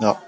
No.